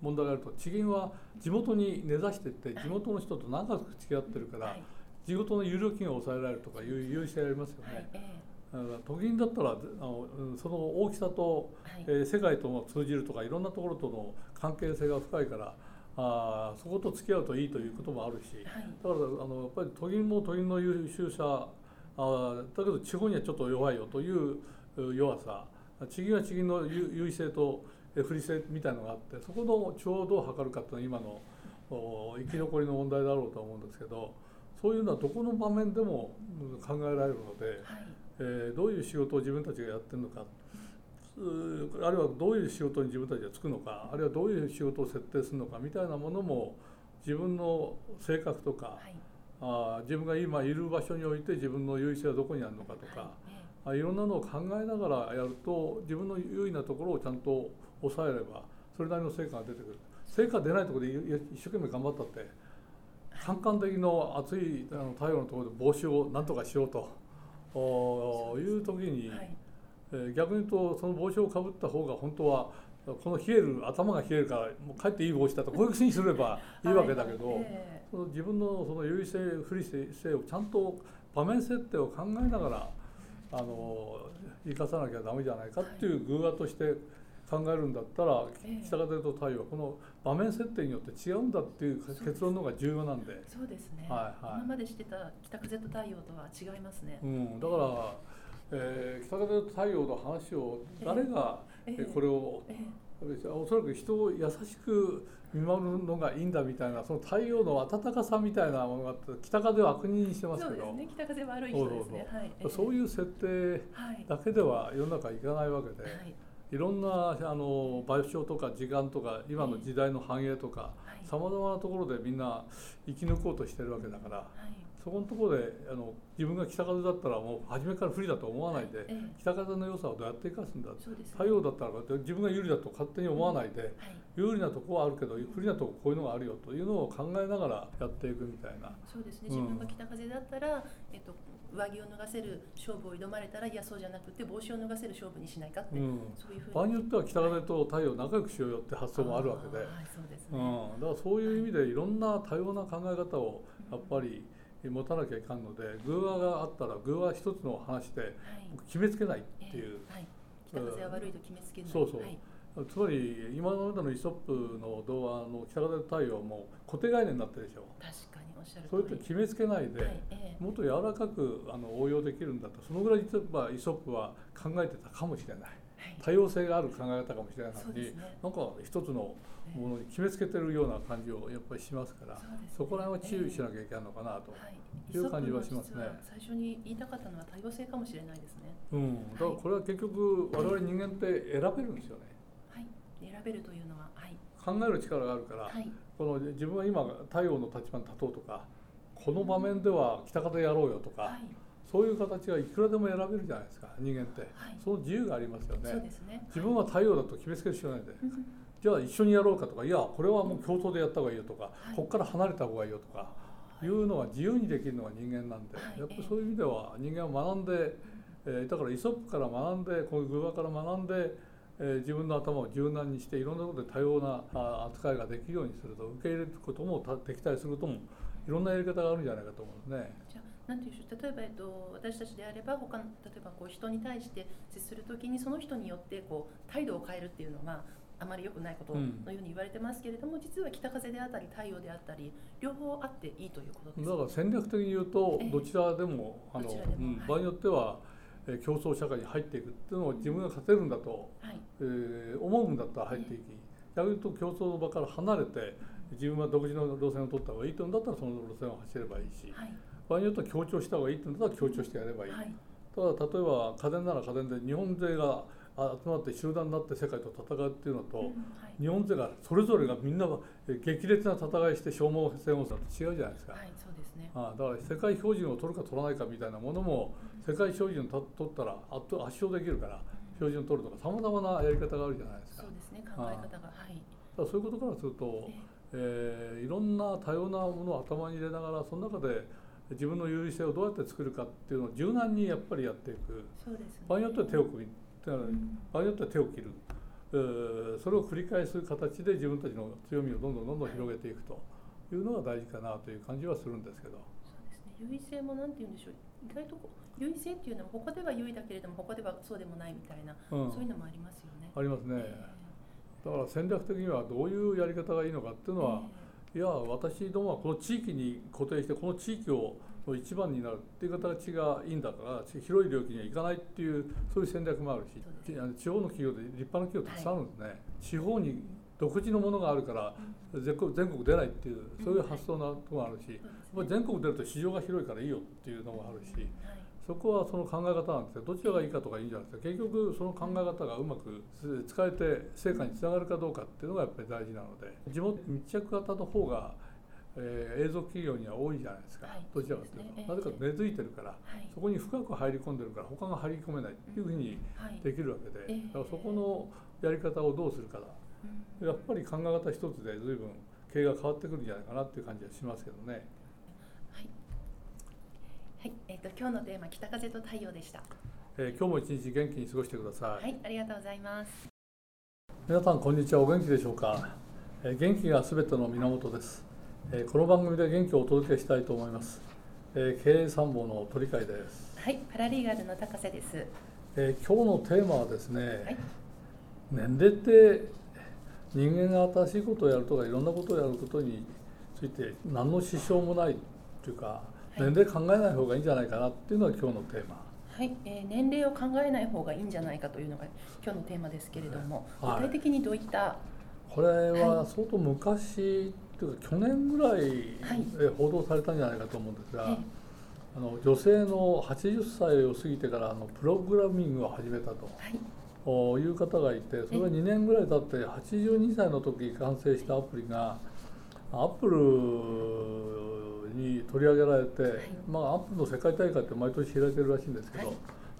問題があると地銀は地元に根ざしていって地元の人と長く付き合ってるから、地元の有料金を抑えられるとかいう優位性ありますよね。都銀だったらあのその大きさと、はい、えー、世界とも通じるとかいろんなところとの関係性が深いからあそこと付き合うといいということもあるし、はい、だからあのやっぱり都銀も都銀の優秀さあだけど地方にはちょっと弱いよという弱さ地銀は地銀の優位性と不利性みたいのがあってそこの調をどう測るかっていうのは今の生き残りの問題だろうと思うんですけどそういうのはどこの場面でも考えられるので、はい、えー、どういう仕事を自分たちがやってるのか。あるいはどういう仕事に自分たちがつくのか。あるいはどういう仕事を設定するのか。みたいなものも自分の性格とか、はい、あ自分が今いる場所において自分の優位性はどこにあるのかとか。はい。いろんなのを考えながらやると自分の優位なところをちゃんと抑えればそれなりの成果が出てくる。成果出ないところで一生懸命頑張ったってカンカン的の熱いあの太陽のところで帽子をなんとかしようという時に、はい、えー、逆に言うとその帽子をかぶった方が本当はこの冷える頭が冷えるからもうかえっていい帽子だとこういうふうにすれば いいわけだけど、はい。えー、その自分のその優位性不利性をちゃんと場面設定を考えながらあの生かさなきゃダメじゃないかっていう偶話として考えるんだったら、北風と太陽はこの場面設定によって違うんだっていう結論の方が重要なんで。そうですね、はいはい、今までしてた北風と太陽とは違いますね、うん、だから、えー、北風と太陽の話を誰がこれをおそらく人を優しく見守るのがいいんだみたいなその太陽の暖かさみたいなものがあって北風を悪人にしてますけど。そうですね。北風悪い人ですね。そうい。う設定だけでは世の中いかないわけで、はい、いろんなあの場所とか時間とか今の時代の繁栄とかさまざまなところでみんな生き抜こうとしてるわけだから、そこのところであの自分が北風だったらもう初めから不利だと思わないで、北風の良さをどうやって生かすんだ、太陽だったら自分が有利だと勝手に思わないで、有利なとこはあるけど不利なとここういうのがあるよというのを考えながらやっていくみたいな。そうですね、自分が北風だったら、えっと上着を脱がせる勝負を挑まれたらいやそうじゃなくて帽子を脱がせる勝負にしないかって、うん、そういうふうに。場合によっては北風と太陽仲良くしようよって発想もあるわけで、はい。そうですねうん、だからそういう意味でいろんな多様な考え方をやっぱり持たなきゃいかんので偶話があったら偶話一つの話で決めつけないっていう、はい、北風は悪いと決めつけない。そうそう、はい。つまり今までのイソップの童話の北風太陽も固定概念になってるでしょ。確そうやって決めつけないで、はいえもっと柔らかくあの応用できるんだとそのぐらい実はイソップは考えてたかもしれない、はい、多様性がある考え方かもしれないのに、ね、なんか一つのものに決めつけてるような感じをやっぱりしますから、そこら辺は注意しなきゃいけないのかなと。いう感じはしますね。最初に言いたかったのは多様性かもしれないですね。うん、だからこれは結局我々人間って選べるんですよね。選べるというのは、はい、考える力があるから、はい、この自分は今太陽の立場に立とうとかこの場面では北風やろうよとか、はい、そういう形がいくらでも選べるじゃないですか人間って、その自由がありますよね、ね、自分は太陽だと決めつける必要ないんで、じゃあ一緒にやろうかとかいやこれはもう共闘でやった方がいいよとか、ここから離れた方がいいよとかい。うのは自由にできるのが人間なんで、やっぱりそういう意味では人間は学んで、えー、だからイソップから学んでこういう偶話から学んでえ自分の頭を柔軟にしていろんなことで多様な扱いができるようにすると受け入れることもできたりすることもいろんなやり方があるんじゃないかと思うんですね。じゃなんていう例えば、えっと、私たちであれば他の例えばこう人に対して接する時にその人によってこう態度を変えるっていうのがあまり良くないことのように言われてますけれども、うん、実は北風であったり太陽であったり両方あっていいということですだから戦略的に言うとどちらでも、えー、あの、うん、場合によってはえ競争社会に入っていくっていうのを自分が勝てるんだと、はい、えー、思うんだったら入っていき。逆に言うと競争の場から離れて自分は独自の路線を取った方がいいというんだったらその路線を走ればいいし、はい、場合によっては強調した方がいいっていうんだったら強調してやればいい、はい、ただ例えば家電なら家電で日本勢が集まって集団になって世界と戦うっていうのと、うんはい、日本勢がそれぞれがみんな激烈な戦いして消耗戦をすると違うじゃないですか。はい、そうですね。あだから世界標準を取るか取らないかみたいなものも、世界標準取ったら圧圧勝できるから標準取るとかさまざまなやり方があるじゃないですか。そうですね考え方がはい。だそういうことからすると、えー、いろんな多様なものを頭に入れながらその中で自分の優位性をどうやって作るかっていうのを柔軟にやっぱりやっていく。そうです、ね、場合によっては手を組み、うん、場合によっては手を切る、えー、それを繰り返す形で自分たちの強みをどんどんどんどん広げていくというのが大事かなという感じはするんですけど。そうですね。優位性もなんて言うんでしょう意外と優位性っていうのはここでは優位だけれどもここではそうでもないみたいな、うん、そういうのもありますよね。ありますね。えー、だから戦略的にはどういうやり方がいいのかっていうのは、えー、いや私どもはこの地域に固定してこの地域を一番になるっていう形がいいんだから広い領域には行かないっていうそういう戦略もあるし地方の企業で立派な企業たくさんあるんですね、はい、地方に独自のものがあるから全国出ないっていうそういう発想なところがあるし、全国出ると市場が広いからいいよっていうのもあるし、そこはその考え方なんですけどどちらがいいかとかいいんじゃないですか結局その考え方がうまく使えて成果につながるかどうかっていうのがやっぱり大事なので地元密着型の方がえー、映像企業には多いじゃないですか、はい、どちらかというと、ね、なぜか根付いてるから、はい、そこに深く入り込んでるから他が入り込めないっていうふうにできるわけで、はい、だからそこのやり方をどうするかだ、やっぱり考え方一つで随分経営が変わってくるんじゃないかなっていう感じはしますけどね。はい、はい、えっ、ー、と今日のテーマ北風と太陽でした。えー、今日も一日元気に過ごしてください。はい、ありがとうございます。皆さんこんにちは。お元気でしょうか？えー、元気がすべての源です。えー、この番組で元気をお届けしたいと思います。えー、経営参謀の鳥海です。はい、パラリーガルの高瀬です。えー、今日のテーマはですね、はい、年齢って人間が新しいことをやるとかいろんなことをやることについて何の支障もないっていうか、年齢考えない方がいいんじゃないかなっていうのが今日のテーマ、ははい、えー、年齢を考えない方がいいんじゃないかというのが今日のテーマですけれども、はい、具体的にどういった？これは相当昔、というか去年ぐらいで報道されたんじゃないかと思うんですが、はい、あの女性の80歳を過ぎてからあのプログラミングを始めたと。はい。いう方がいてそれが2年ぐらい経って82歳の時完成したアプリがアップルに取り上げられて、はい、まあ、アップルの世界大会って毎年開いてるらしいんですけど、はい、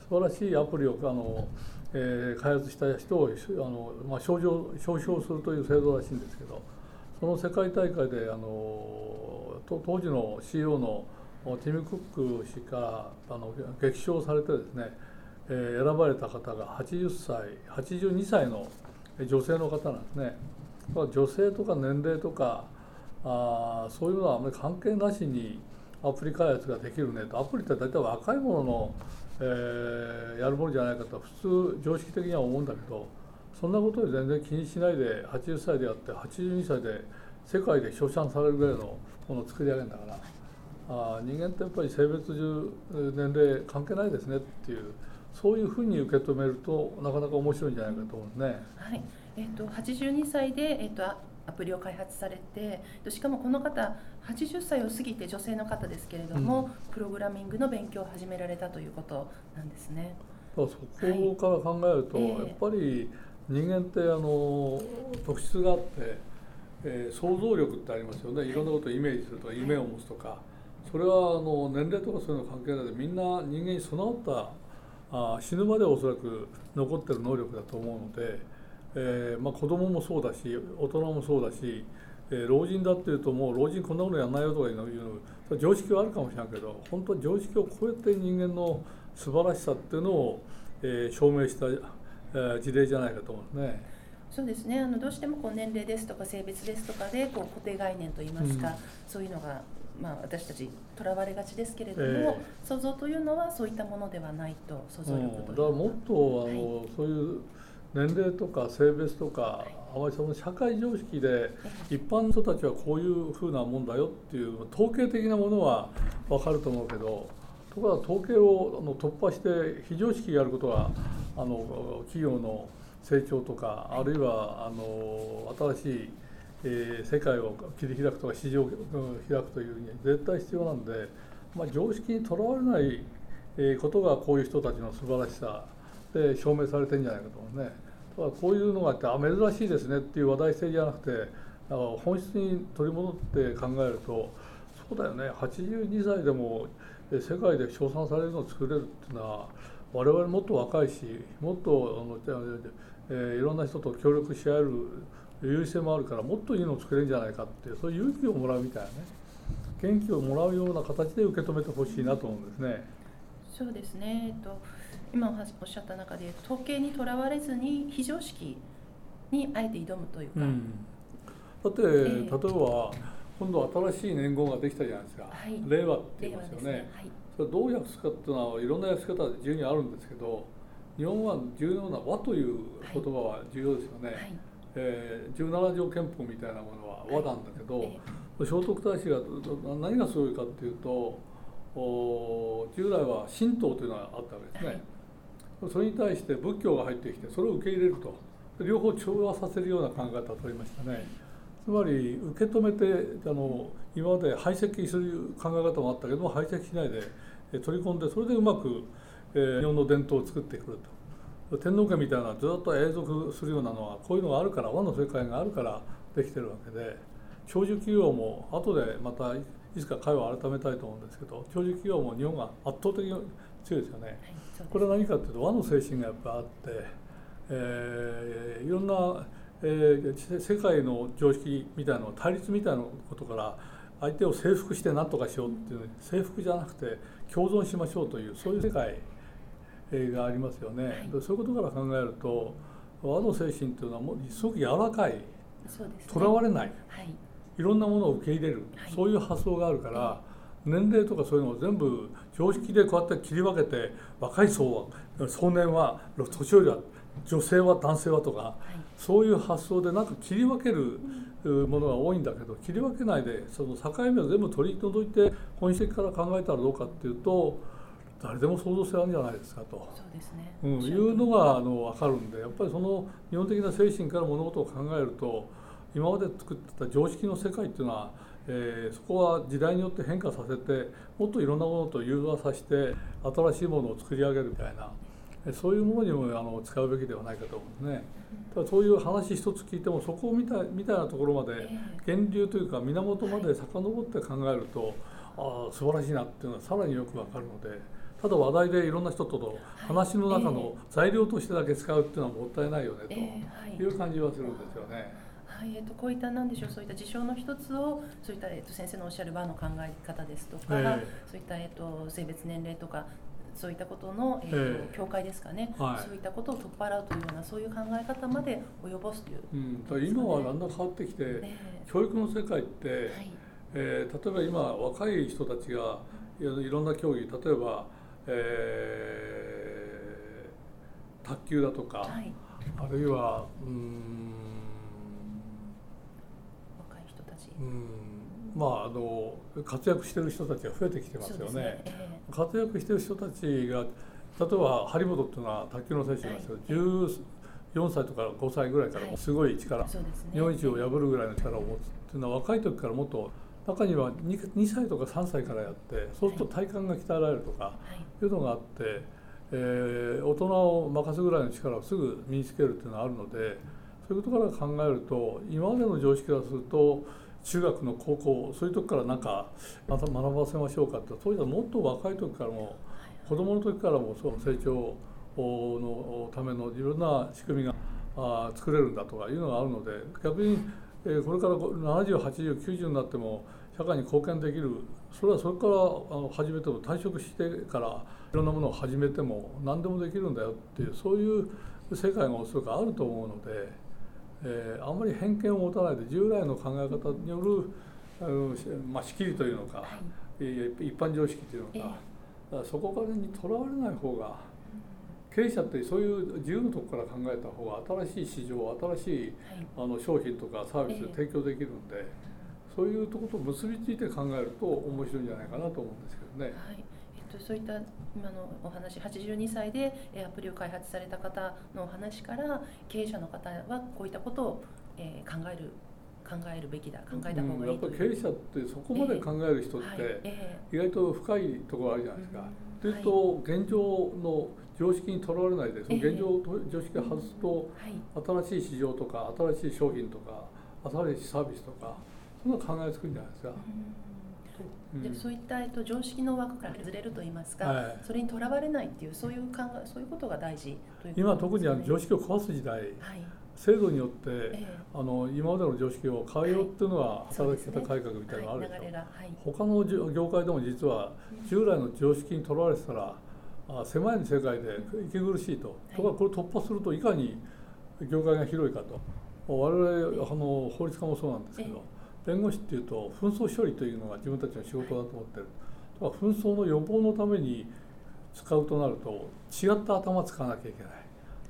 素晴らしいアプリをあの、えー、開発した人をあの、まあ、表彰するという制度らしいんですけどその世界大会であの当時の CEO のティム・クック氏からあの激賞されてですね、えー、選ばれた方が80歳82歳の女性の方なんですね。女性とか年齢とかあそういうのはあまり関係なしにアプリ開発ができるねとアプリって大体若い者の、えー、やるものじゃないかと普通常識的には思うんだけどそんなことで全然気にしないで80歳であって82歳で世界で称賛されるぐらいのものを作り上げるんだからあ人間ってやっぱり性別中年齢関係ないですねっていうそういうふうに受け止めるとなかなか面白いんじゃないかと思うんですね。はいえーと、82歳で、えーとアプリを開発されてしかもこの方80歳を過ぎて女性の方ですけれども、うん、プログラミングの勉強を始められたということなんですね。そこから考えると、はい、やっぱり人間ってあの特質があって、えー、想像力ってありますよね。い。ろんなことをイメージするとか夢を持つとか。それはあの年齢とかそういうの関係ないでみんな人間に備わったあ死ぬまでおそらく残ってる能力だと思うので。えーまあ、子供もそうだし大人もそうだし、えー、老人だっていうともう老人こんなことやんないよとかいうの常識はあるかもしれないけど本当常識を超えて人間の素晴らしさっていうのを、えー、証明した、えー、事例じゃないかと思うんですね。そうですね。あのどうしてもこう年齢ですとか性別ですとかでこう固定概念といいますか、うん、そういうのが、まあ、私たちとらわれがちですけれども、えー、想像というのはそういったものではないと想像力という、うん、だからもっとあの、はい、そういう年齢とか性別とかあまりその社会常識で一般の人たちはこういうふうなもんだよっていう統計的なものは分かると思うけどところが統計をあの突破して非常識やることがあの企業の成長とかあるいはあの新しい、えー、世界を切り開くとか市場を開くというには絶対必要なんで、まあ、常識にとらわれないことがこういう人たちの素晴らしさで証明されてるんじゃないかと思うね。だからこういうのがあってあ珍しいですねっていう話題性じゃなくてだから本質に取り戻って考えるとそうだよね。82歳でも世界で称賛されるのを作れるっていうのは我々もっと若いしもっとあの、えー、いろんな人と協力し合える優位性もあるからもっといいのを作れるんじゃないかっていうそういう勇気をもらうみたいなね。元気をもらうような形で受け止めてほしいなと思うんですね。そうですね、えっと今おっしゃった中で統計にとらわれずに非常識にあえて挑むというか、うん、だって、えー、例えば今度新しい年号ができたじゃないですか、はい、令和って言いますよね、ね。はい、それどう訳すかっていうのはいろんな訳し方自由にあるんですけど日本は重要な和という言葉は重要ですよね、はい、えー、17条憲法みたいなものは和なんだけど、聖徳太子が何がすごいかっていうと従来は神道というのがあったわけですね、それに対して仏教が入ってきてそれを受け入れると。両方調和させるような考え方を取りましたね。つまり受け止めてあの今まで排斥する考え方もあったけども排斥しないで取り込んでそれでうまく、え、日本の伝統を作ってくると。天皇家みたいなずっと永続するようなのはこういうのがあるから和の世界があるからできてるわけで。長寿企業も後でまたいつか会話を改めたいと思うんですけど長寿企業も日本が圧倒的に強いですよね。はいこれは何かというと和の精神がやっぱあって、えー、いろんな、えー、世界の常識みたいな対立みたいなことから相手を征服して何とかしようっていう征服じゃなくて共存しましょうというそういう世界がありますよね。はい、そういうことから考えると和の精神というのはもうすごく柔らかいとら、ね、われない、はい、いろんなものを受け入れる、はい、そういう発想があるから。年齢とかそういうのを全部常識でこうやって切り分けて若い層は少年は年寄りは女性は男性はとか、はい、そういう発想でなんか切り分けるものが多いんだけど切り分けないでその境目を全部取り除いて本質的から考えたらどうかっていうと誰でも創造性あるんじゃないですかと。そうですね、うん、いうのがあの分かるんでやっぱりその日本的な精神から物事を考えると今まで作ってた常識の世界っていうのは、えー、そこは時代によって変化させてもっといろんなものと融和させて新しいものを作り上げるみたいなそういうものにもあの使うべきではないかと思うんですね。ただそういう話一つ聞いてもそこみたいみたいなところまで源流というか源まで遡って考えると、ああ素晴らしいなっていうのはさらによくわかるので。ただ話題でいろんな人との話の中の材料としてだけ使うっていうのはもったいないよねという感じはするんですよね。はいえーと、こういったなんでしょうそういった事象の一つをそういった、えーと、先生のおっしゃる場の考え方ですとか、えー、そういった、えーと、性別年齢とかそういったことの、えーと、えー、境界ですかね、はい、そういったことを取っ払うというようなそういう考え方まで及ぼすという、うん、今はだんだん変わってきて、えー、教育の世界って、はい、えー、例えば今若い人たちがいろんな競技例えばえー、卓球だとか、はい、あるいはうん若い人たちうん。まああの活躍してる人たちが増えてきてますよね。ねえー、活躍してる人たちが例えば張本っていうのは卓球の選手なんですけど、はい、14歳とか5歳ぐらいからすごい力、はいね、日本一を破るぐらいの力を持つっていうのは若い時からもっと中には 2, 2歳とか3歳からやってそうすると体幹が鍛えられるとかい。うのがあって、えー、大人を任すぐらいの力をすぐ身につけるっていうのがあるのでそういうことから考えると今までの常識からすると中学の高校そういう時からなんかまた学ばせましょうかってそういうのはもっと若い時からも子どもの時からもその成長のためのいろんな仕組みがあ作れるんだとかいうのがあるので逆にえこれから708090になっても社会に貢献できるそれはそれから始めても退職してからいろんなものを始めても何でもできるんだよっていうそういう世界がおそらくあると思うので、えー、あんまり偏見を持たないで従来の考え方によるあの、まあ、仕切りというのか、はい、一般常識というのか、えー、そこからにとらわれない方が。経営者ってそういう自由のとこから考えた方が新しい市場新しい、あの商品とかサービスを提供できるんで、そういうとこと結びついて考えると面白いんじゃないかなと思うんですけどね。はいえっと、そういった今のお話82歳でアプリを開発された方のお話から経営者の方はこういったことを、えー、考える考えるべきだ考えた方がいい、うん、やっぱり経営者ってそこまで考える人って意外と深いところあるじゃないですか。というと現状の常識にとらわれないでその現状常識を外すと、新しい市場とか新しい商品とか新しいサービスとかそんな考えつくんじゃないですか。でそういった、えっと、常識の枠からずれると言いますか、はい、それにとらわれないっていうそういう考えそういうことが大事という、ね、今特にあの常識を壊す時代、はい、制度によって、ええ、あの今までの常識を変えようっていうのは、働き方改革みたいなのがあるでしょ、はいはい、他の業界でも実は従来の常識にとらわれてたらあ狭い世界で息苦しいと、ところがこれ突破するといかに業界が広いかと。我々あの法律家もそうなんですけど弁護士っていうと紛争処理というのが自分たちの仕事だと思ってる。とか紛争の予防のために使うとなると違った頭使わなきゃいけない。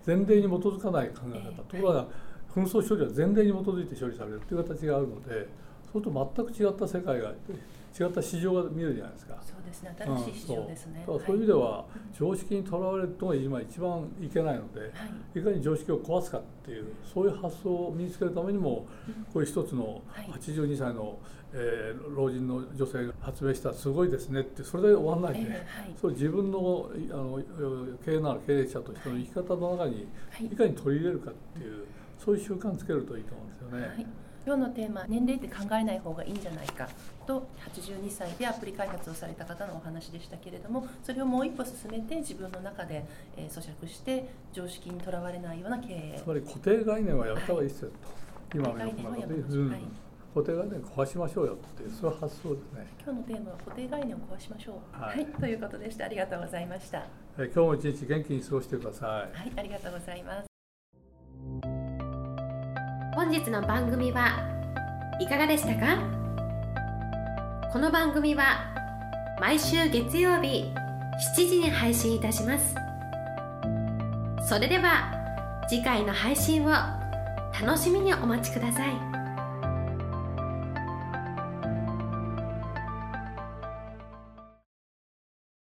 前例に基づかない考え方。ところが紛争処理は前例に基づいて処理されるという形があるのでそうすると全く違った世界が違った市場が見えるじゃないですか。そうですね。新しい市場ですね、うん、そう。そういう意味では常識にとらわれるのが今一番いけないので、はい、いかに常識を壊すかっていうそういう発想を身につけるためにも、こういう一つの82歳の、えー、老人の女性が発明したすごいですねってそれで終わらないで、えーはい、それ自分のあの経営なる経営者としての生き方の中にいかに取り入れるかっていう、そういう習慣つけるといいと思うんですよね。はい今日のテーマ年齢って考えない方がいいんじゃないか。と82歳でアプリ開発をされた方のお話でしたけれどもそれをもう一歩進めて自分の中で、えー、咀嚼して常識にとらわれないような経営。つまり固定概念はやった方がいいですよ。と、はい、今のよくなことで、う。ん。はい、固定概念壊しましょうよってそういう発想ですね。今日のテーマは固定概念を壊しましょう、はい、はい、ということでした。ありがとうございました、え今日も一日元気に過ごしてください。はい。ありがとうございます本日の番組はいかがでしたか？この番組は毎週月曜日7時に配信いたしますそれでは次回の配信を楽しみにお待ちください。